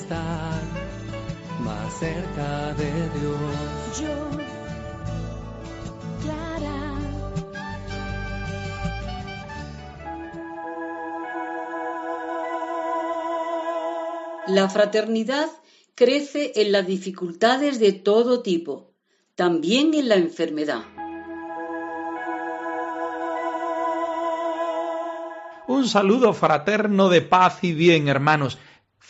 Estar más cerca de Dios. Yo, Clara. La fraternidad crece en las dificultades de todo tipo, también en la enfermedad. Un saludo fraterno de paz y bien, hermanos.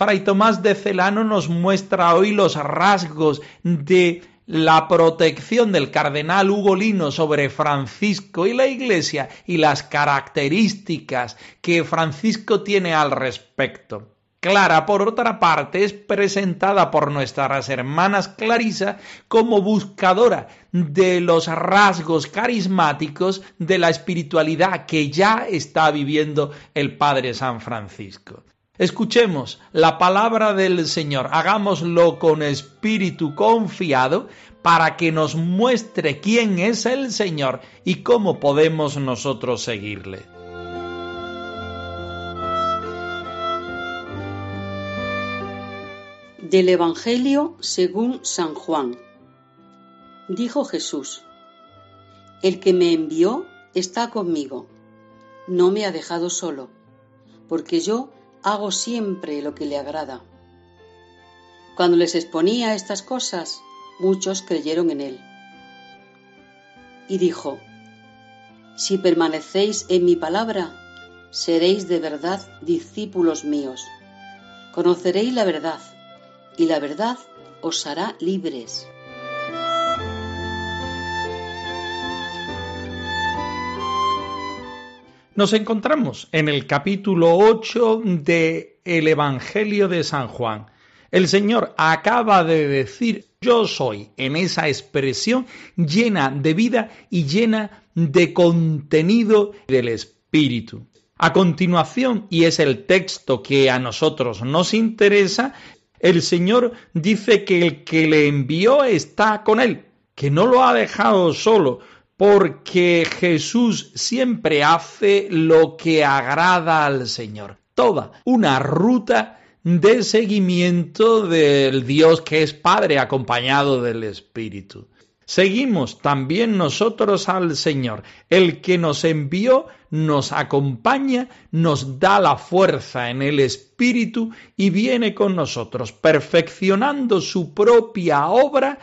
Fray Tomás de Celano nos muestra hoy los rasgos de la protección del cardenal Ugolino sobre Francisco y la Iglesia y las características que Francisco tiene al respecto. Clara, por otra parte, es presentada por nuestras hermanas Clarisa como buscadora de los rasgos carismáticos de la espiritualidad que ya está viviendo el Padre San Francisco. Escuchemos la palabra del Señor, hagámoslo con espíritu confiado para que nos muestre quién es el Señor y cómo podemos nosotros seguirle. Del Evangelio según San Juan. Dijo Jesús, El que me envió está conmigo, no me ha dejado solo, porque yo hago siempre lo que le agrada. Cuando les exponía estas cosas, muchos creyeron en él. Y dijo, Si permanecéis en mi palabra, seréis de verdad discípulos míos. Conoceréis la verdad, y la verdad os hará libres. Nos encontramos en el capítulo 8 de el Evangelio de San Juan. El Señor acaba de decir yo soy en esa expresión llena de vida y llena de contenido del Espíritu. A continuación, y es el texto que a nosotros nos interesa, el Señor dice que el que le envió está con él, que no lo ha dejado solo, porque Jesús siempre hace lo que agrada al Señor. Toda una ruta de seguimiento del Dios que es Padre acompañado del Espíritu. Seguimos también nosotros al Señor. El que nos envió nos acompaña, nos da la fuerza en el Espíritu y viene con nosotros, perfeccionando su propia obra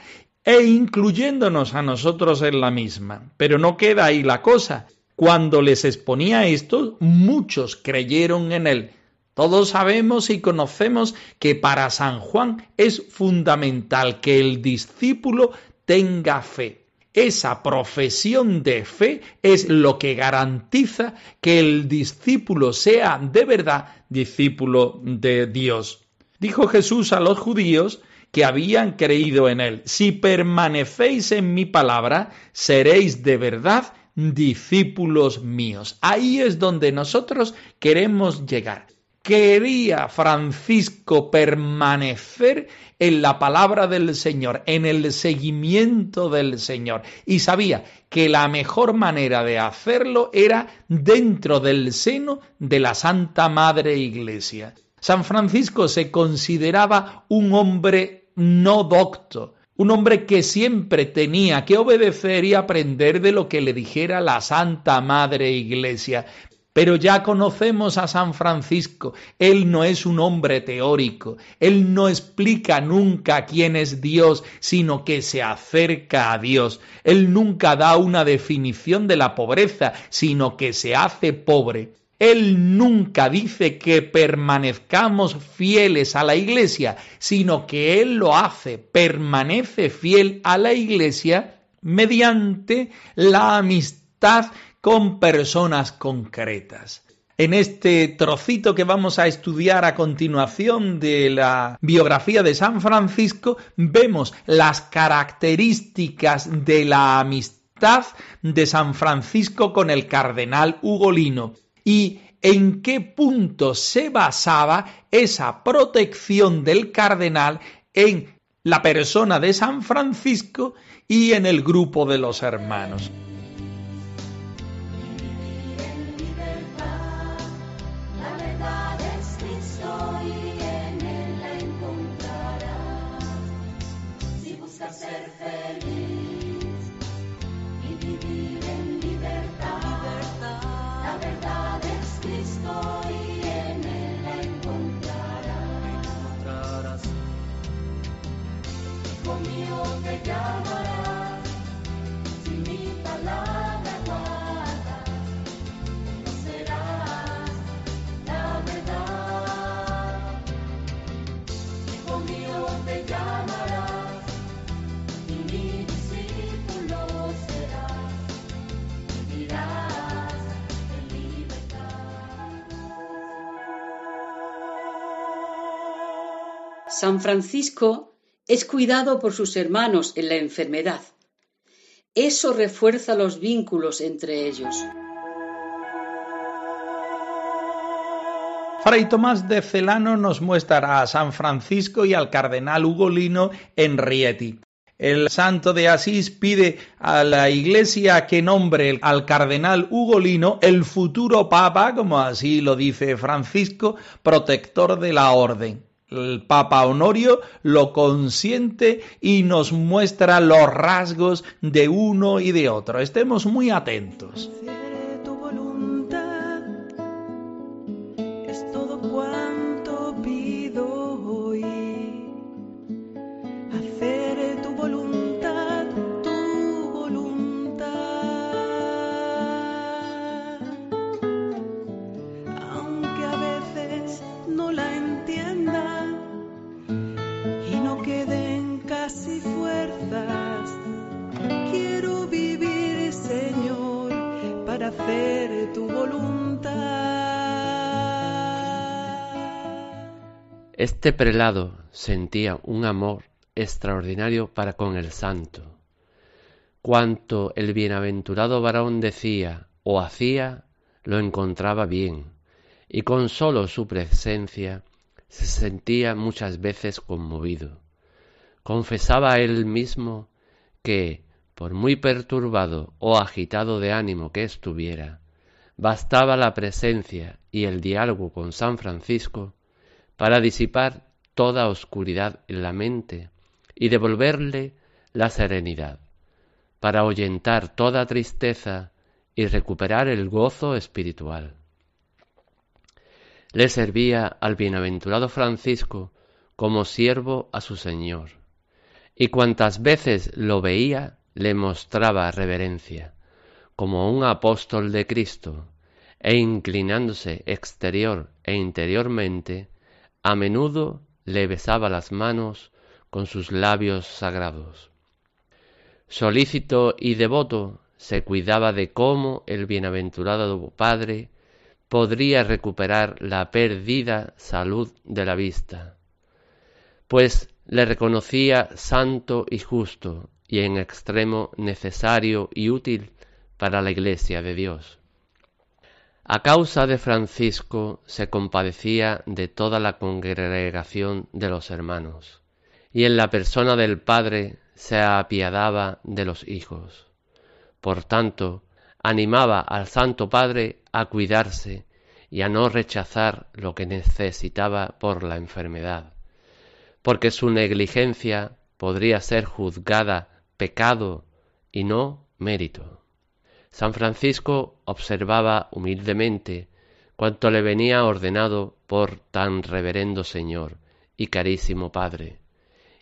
e incluyéndonos a nosotros en la misma. Pero no queda ahí la cosa. Cuando les exponía esto, muchos creyeron en él. Todos sabemos y conocemos que para San Juan es fundamental que el discípulo tenga fe. Esa profesión de fe es lo que garantiza que el discípulo sea de verdad discípulo de Dios. Dijo Jesús a los judíos que habían creído en él, si permanecéis en mi palabra, seréis de verdad discípulos míos. Ahí es donde nosotros queremos llegar. Quería Francisco permanecer en la palabra del Señor, en el seguimiento del Señor, y sabía que la mejor manera de hacerlo era dentro del seno de la Santa Madre Iglesia. San Francisco se consideraba un hombre no docto, un hombre que siempre tenía que obedecer y aprender de lo que le dijera la Santa Madre Iglesia, pero ya conocemos a San Francisco. Él no es un hombre teórico. Él no explica nunca quién es Dios, sino que se acerca a Dios. Él nunca da una definición de la pobreza, sino que se hace pobre. Él nunca dice que permanezcamos fieles a la iglesia, sino que Él lo hace, permanece fiel a la iglesia mediante la amistad con personas concretas. En este trocito que vamos a estudiar a continuación de la biografía de San Francisco, vemos las características de la amistad de San Francisco con el cardenal Ugolino y en qué punto se basaba esa protección del cardenal en la persona de San Francisco y en el grupo de los hermanos. San Francisco es cuidado por sus hermanos en la enfermedad. Eso refuerza los vínculos entre ellos. Fray Tomás de Celano nos muestra a San Francisco y al cardenal Ugolino en Rieti. El santo de Asís pide a la iglesia que nombre al cardenal Ugolino el futuro papa, como así lo dice Francisco, protector de la orden el Papa Honorio lo consiente y nos muestra los rasgos de uno y de otro. Estemos muy atentos. Este prelado sentía un amor extraordinario para con el santo. Cuanto el bienaventurado varón decía o hacía, lo encontraba bien, y con sólo su presencia se sentía muchas veces conmovido. Confesaba él mismo que, por muy perturbado o agitado de ánimo que estuviera, bastaba la presencia y el diálogo con San Francisco para disipar toda oscuridad en la mente y devolverle la serenidad, para ahuyentar toda tristeza y recuperar el gozo espiritual. Le servía al bienaventurado Francisco como siervo a su Señor, y cuantas veces lo veía le mostraba reverencia, como un apóstol de Cristo, e inclinándose exterior e interiormente, a menudo le besaba las manos con sus labios sagrados. Solícito y devoto se cuidaba de cómo el bienaventurado Padre podría recuperar la perdida salud de la vista, pues le reconocía santo y justo y en extremo necesario y útil para la Iglesia de Dios. A causa de Francisco se compadecía de toda la congregación de los hermanos, y en la persona del Padre se apiadaba de los hijos. Por tanto, animaba al Santo Padre a cuidarse y a no rechazar lo que necesitaba por la enfermedad, porque su negligencia podría ser juzgada pecado y no mérito. San Francisco observaba humildemente cuanto le venía ordenado por tan reverendo Señor y carísimo Padre,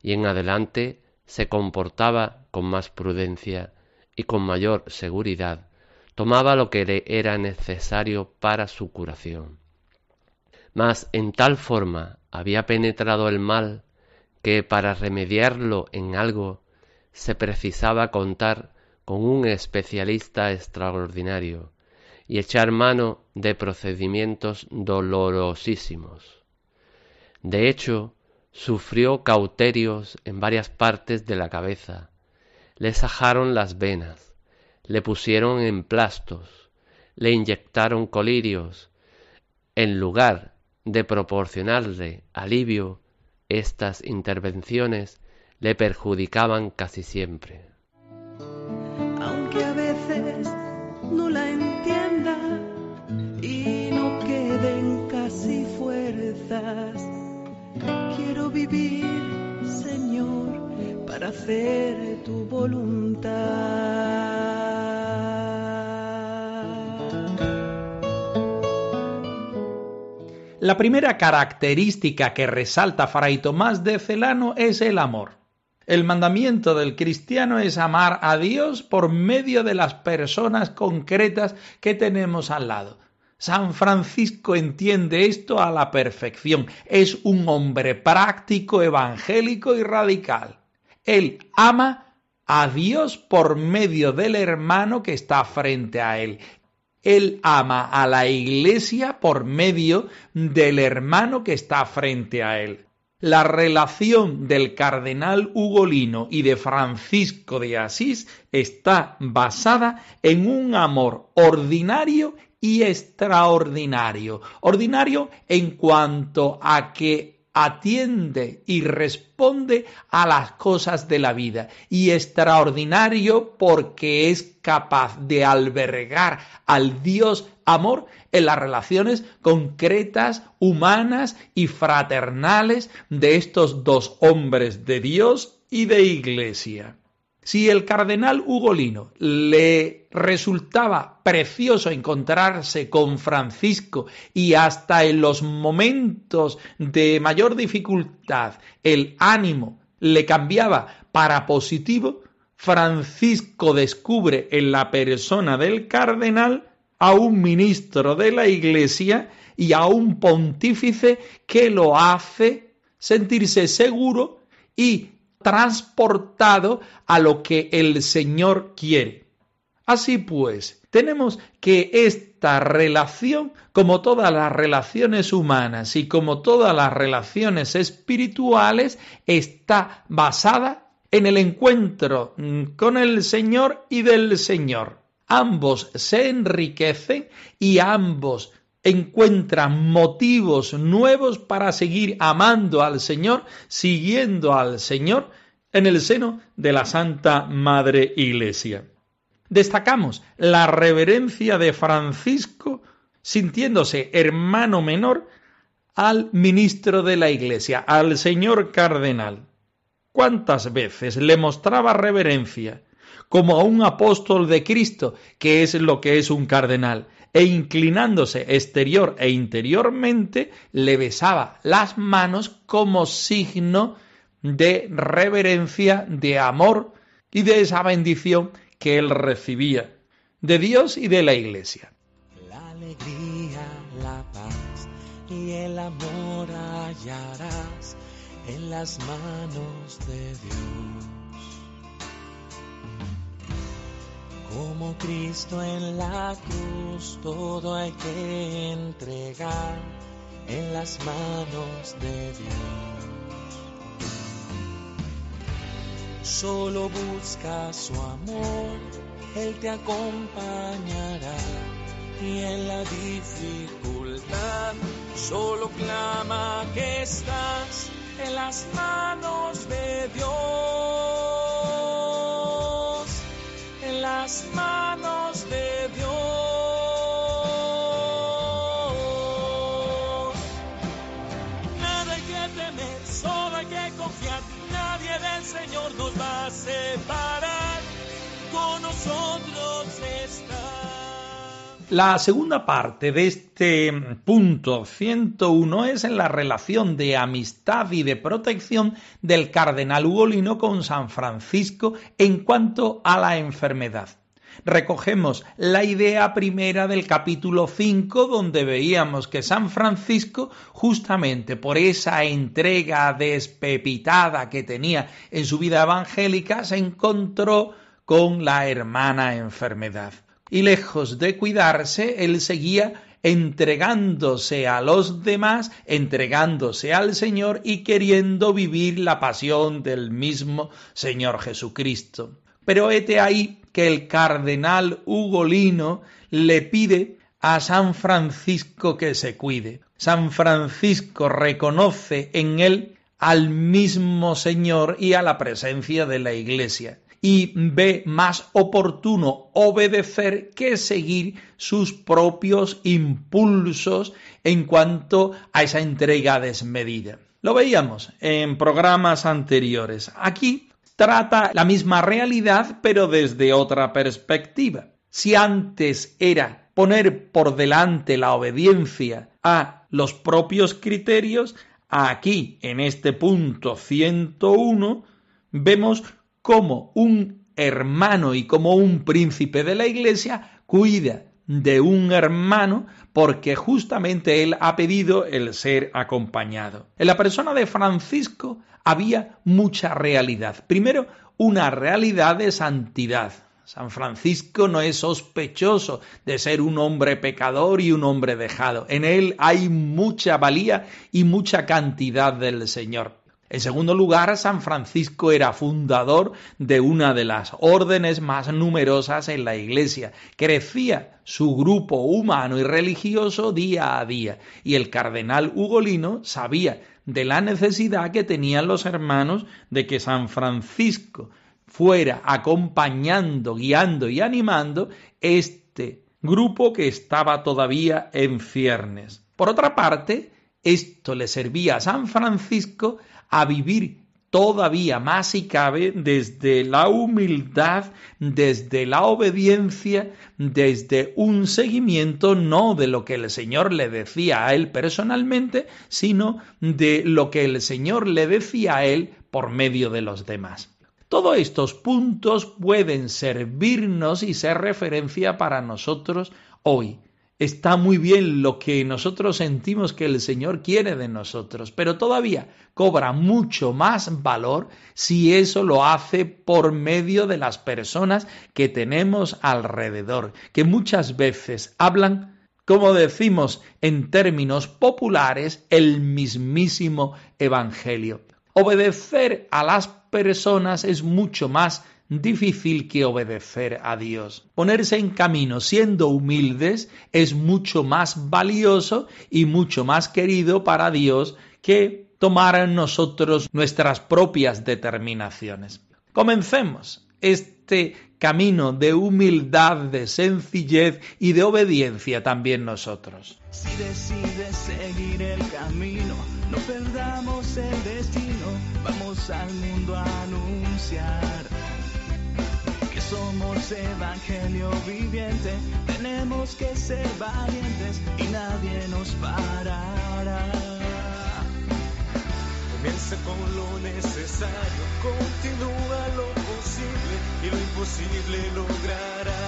y en adelante se comportaba con más prudencia y con mayor seguridad, tomaba lo que le era necesario para su curación. Mas en tal forma había penetrado el mal que para remediarlo en algo se precisaba contar con un especialista extraordinario, y echar mano de procedimientos dolorosísimos. De hecho, sufrió cauterios en varias partes de la cabeza, le sajaron las venas, le pusieron emplastos, le inyectaron colirios, en lugar de proporcionarle alivio, estas intervenciones le perjudicaban casi siempre. Aunque a veces no la entienda y no queden casi fuerzas, quiero vivir, Señor, para hacer tu voluntad. La primera característica que resalta Fray Tomás de Celano es el amor. El mandamiento del cristiano es amar a Dios por medio de las personas concretas que tenemos al lado. San Francisco entiende esto a la perfección. Es un hombre práctico, evangélico y radical. Él ama a Dios por medio del hermano que está frente a él él ama a la iglesia por medio del hermano que está frente a él. La relación del cardenal Ugolino y de Francisco de Asís está basada en un amor ordinario y extraordinario. Ordinario en cuanto a que atiende y responde a las cosas de la vida y extraordinario porque es capaz de albergar al Dios amor en las relaciones concretas, humanas y fraternales de estos dos hombres de Dios y de Iglesia. Si el cardenal Ugolino le resultaba precioso encontrarse con Francisco y hasta en los momentos de mayor dificultad el ánimo le cambiaba para positivo, Francisco descubre en la persona del cardenal a un ministro de la Iglesia y a un pontífice que lo hace sentirse seguro y transportado a lo que el Señor quiere. Así pues, tenemos que esta relación, como todas las relaciones humanas y como todas las relaciones espirituales, está basada en el encuentro con el Señor y del Señor. Ambos se enriquecen y ambos encuentran motivos nuevos para seguir amando al Señor, siguiendo al Señor en el seno de la Santa Madre Iglesia. Destacamos la reverencia de Francisco sintiéndose hermano menor al ministro de la Iglesia, al señor cardenal. ¿Cuántas veces le mostraba reverencia como a un apóstol de Cristo, que es lo que es un cardenal? e inclinándose exterior e interiormente, le besaba las manos como signo de reverencia, de amor y de esa bendición que él recibía de Dios y de la iglesia. La alegría, la paz y el amor hallarás en las manos de Dios. Como Cristo en la cruz, todo hay que entregar en las manos de Dios. Solo busca su amor, Él te acompañará. Y en la dificultad, solo clama que estás en las manos de Dios manos de Dios. Nada hay que temer, solo hay que confiar. Nadie del Señor nos va a separar. Con nosotros está. La segunda parte de este punto 101 es en la relación de amistad y de protección del cardenal Ugolino con San Francisco en cuanto a la enfermedad. Recogemos la idea primera del capítulo 5 donde veíamos que San Francisco justamente por esa entrega despepitada que tenía en su vida evangélica se encontró con la hermana enfermedad Y lejos de cuidarse, él seguía entregándose a los demás, entregándose al Señor y queriendo vivir la pasión del mismo Señor Jesucristo. Pero hete ahí que el cardenal Ugolino le pide a San Francisco que se cuide. San Francisco reconoce en él al mismo Señor y a la presencia de la Iglesia y ve más oportuno obedecer que seguir sus propios impulsos en cuanto a esa entrega desmedida. Lo veíamos en programas anteriores. Aquí trata la misma realidad pero desde otra perspectiva. Si antes era poner por delante la obediencia a los propios criterios, aquí en este punto 101 vemos como un hermano y como un príncipe de la iglesia cuida de un hermano porque justamente él ha pedido el ser acompañado. En la persona de Francisco había mucha realidad. Primero, una realidad de santidad. San Francisco no es sospechoso de ser un hombre pecador y un hombre dejado. En él hay mucha valía y mucha cantidad del Señor. En segundo lugar, San Francisco era fundador de una de las órdenes más numerosas en la Iglesia. Crecía su grupo humano y religioso día a día, y el cardenal Ugolino sabía de la necesidad que tenían los hermanos de que San Francisco fuera acompañando, guiando y animando este grupo que estaba todavía en ciernes. Por otra parte, esto le servía a San Francisco a vivir todavía más si cabe desde la humildad, desde la obediencia, desde un seguimiento no de lo que el Señor le decía a él personalmente, sino de lo que el Señor le decía a él por medio de los demás. Todos estos puntos pueden servirnos y ser referencia para nosotros hoy está muy bien lo que nosotros sentimos que el Señor quiere de nosotros, pero todavía cobra mucho más valor si eso lo hace por medio de las personas que tenemos alrededor, que muchas veces hablan, como decimos en términos populares, el mismísimo Evangelio. Obedecer a las personas es mucho más difícil que obedecer a Dios. Ponerse en camino siendo humildes es mucho más valioso y mucho más querido para Dios que tomar en nosotros nuestras propias determinaciones. Comencemos este camino de humildad, de sencillez y de obediencia también nosotros. Si decides seguir el camino, no perdamos el destino, vamos al mundo a anunciar somos evangelio viviente, tenemos que ser valientes y nadie nos parará. Comienza con lo necesario, continúa lo posible y lo imposible logrará.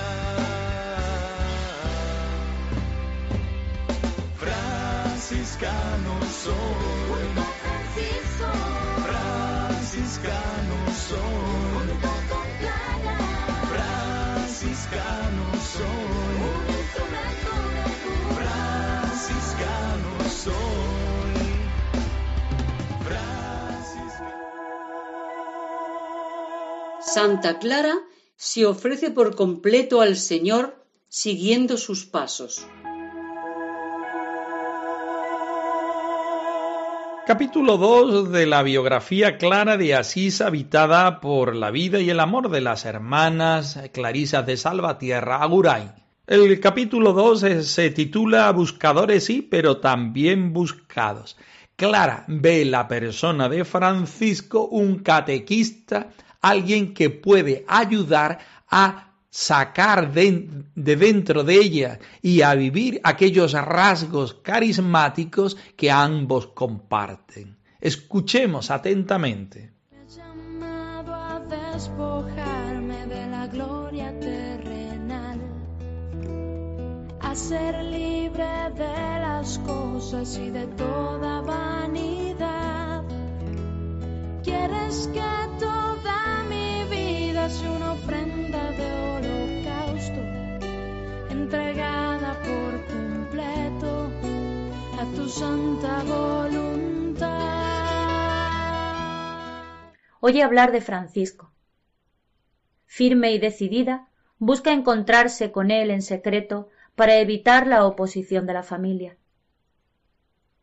Franciscano soy. Franciscano soy. Santa Clara se ofrece por completo al Señor siguiendo sus pasos. Capítulo 2 de la biografía clara de Asís habitada por la vida y el amor de las hermanas Clarisas de Salvatierra Aguray. El capítulo 2 se titula Buscadores sí, pero también buscados. Clara ve la persona de Francisco un catequista alguien que puede ayudar a sacar de, dentro de ella y a vivir aquellos rasgos carismáticos que ambos comparten. Escuchemos atentamente. ser libre de las cosas y de toda vanidad. ¿Quieres que santa voluntad. Oye hablar de Francisco. Firme y decidida, busca encontrarse con él en secreto para evitar la oposición de la familia.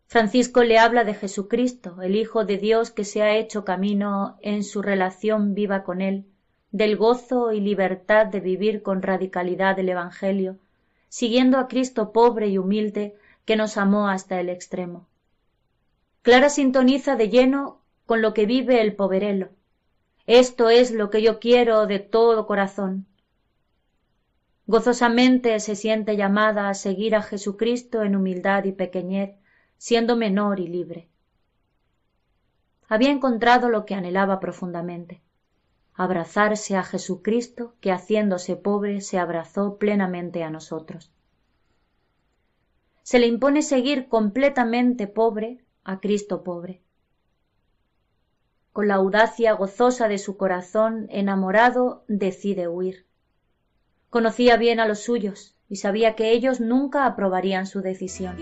Francisco le habla de Jesucristo, el Hijo de Dios que se ha hecho camino en su relación viva con Él, del gozo y libertad de vivir con radicalidad el Evangelio, siguiendo a Cristo pobre y humilde que nos amó hasta el extremo. Clara sintoniza de lleno con lo que vive el poverelo. Esto es lo que yo quiero de todo corazón. Gozosamente se siente llamada a seguir a Jesucristo en humildad y pequeñez, siendo menor y libre. Había encontrado lo que anhelaba profundamente, abrazarse a Jesucristo que haciéndose pobre se abrazó plenamente a nosotros. Se le impone seguir completamente pobre a Cristo pobre. Con la audacia gozosa de su corazón enamorado decide huir. Conocía bien a los suyos y sabía que ellos nunca aprobarían su decisión.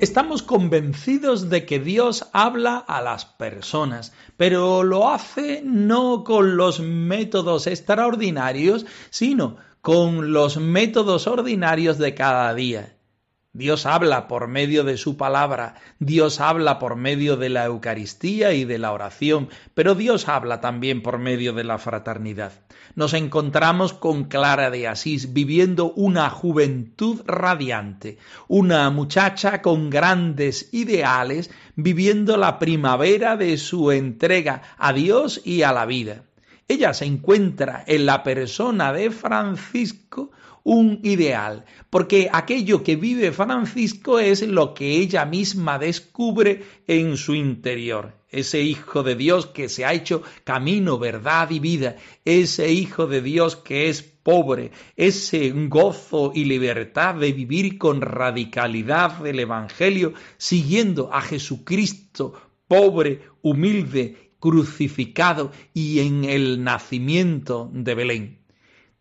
Estamos convencidos de que Dios habla a las personas, pero lo hace no con los métodos extraordinarios, sino con los métodos ordinarios de cada día. Dios habla por medio de su palabra, Dios habla por medio de la Eucaristía y de la oración, pero Dios habla también por medio de la fraternidad. Nos encontramos con Clara de Asís viviendo una juventud radiante, una muchacha con grandes ideales, viviendo la primavera de su entrega a Dios y a la vida. Ella se encuentra en la persona de Francisco un ideal, porque aquello que vive Francisco es lo que ella misma descubre en su interior. Ese Hijo de Dios que se ha hecho camino, verdad y vida, ese Hijo de Dios que es pobre, ese gozo y libertad de vivir con radicalidad del Evangelio, siguiendo a Jesucristo, pobre, humilde, crucificado y en el nacimiento de Belén.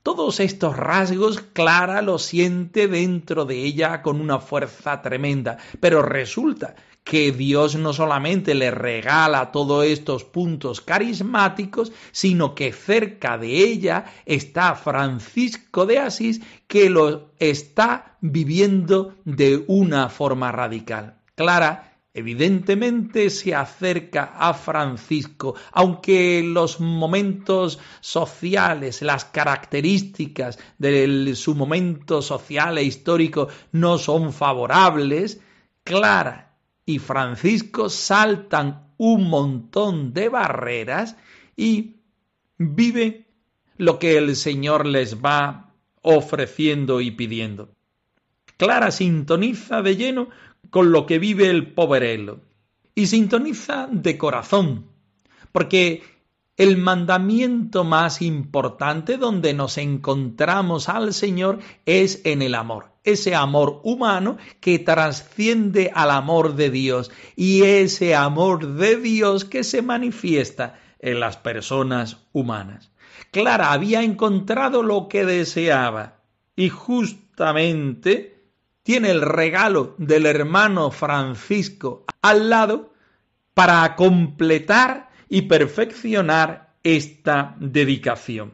Todos estos rasgos Clara los siente dentro de ella con una fuerza tremenda, pero resulta que Dios no solamente le regala todos estos puntos carismáticos, sino que cerca de ella está Francisco de Asís que lo está viviendo de una forma radical. Clara Evidentemente se acerca a Francisco, aunque los momentos sociales, las características de su momento social e histórico no son favorables, Clara y Francisco saltan un montón de barreras y viven lo que el Señor les va ofreciendo y pidiendo. Clara sintoniza de lleno con lo que vive el poverelo y sintoniza de corazón, porque el mandamiento más importante donde nos encontramos al Señor es en el amor, ese amor humano que trasciende al amor de Dios y ese amor de Dios que se manifiesta en las personas humanas. Clara había encontrado lo que deseaba y justamente tiene el regalo del hermano Francisco al lado para completar y perfeccionar esta dedicación.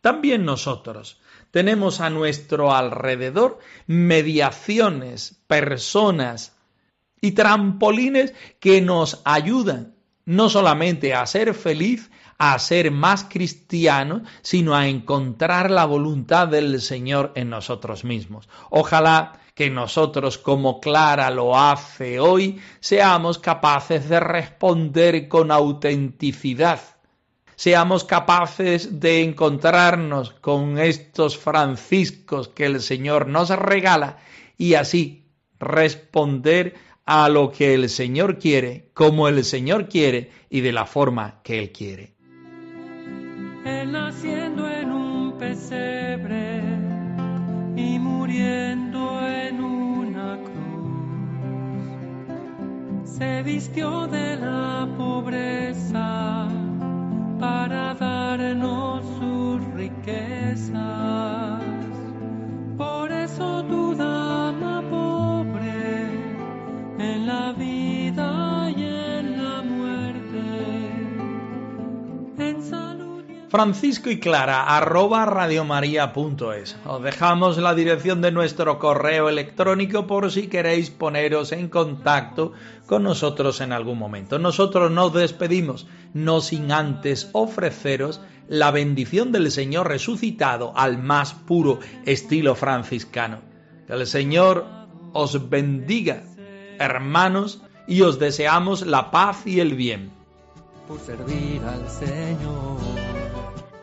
También nosotros tenemos a nuestro alrededor mediaciones, personas y trampolines que nos ayudan no solamente a ser feliz, a ser más cristianos, sino a encontrar la voluntad del Señor en nosotros mismos. Ojalá que nosotros, como Clara lo hace hoy, seamos capaces de responder con autenticidad. Seamos capaces de encontrarnos con estos franciscos que el Señor nos regala y así responder a lo que el Señor quiere, como el Señor quiere y de la forma que Él quiere. Él naciendo en un pesebre y muriendo en una cruz, se vistió de la pobreza para darnos sus riquezas. Por eso tu dama Francisco y Clara, arroba radiomaria.es. Os dejamos la dirección de nuestro correo electrónico por si queréis poneros en contacto con nosotros en algún momento. Nosotros nos despedimos, no sin antes ofreceros la bendición del Señor resucitado al más puro estilo franciscano. Que el Señor os bendiga, hermanos, y os deseamos la paz y el bien. por servir al Señor.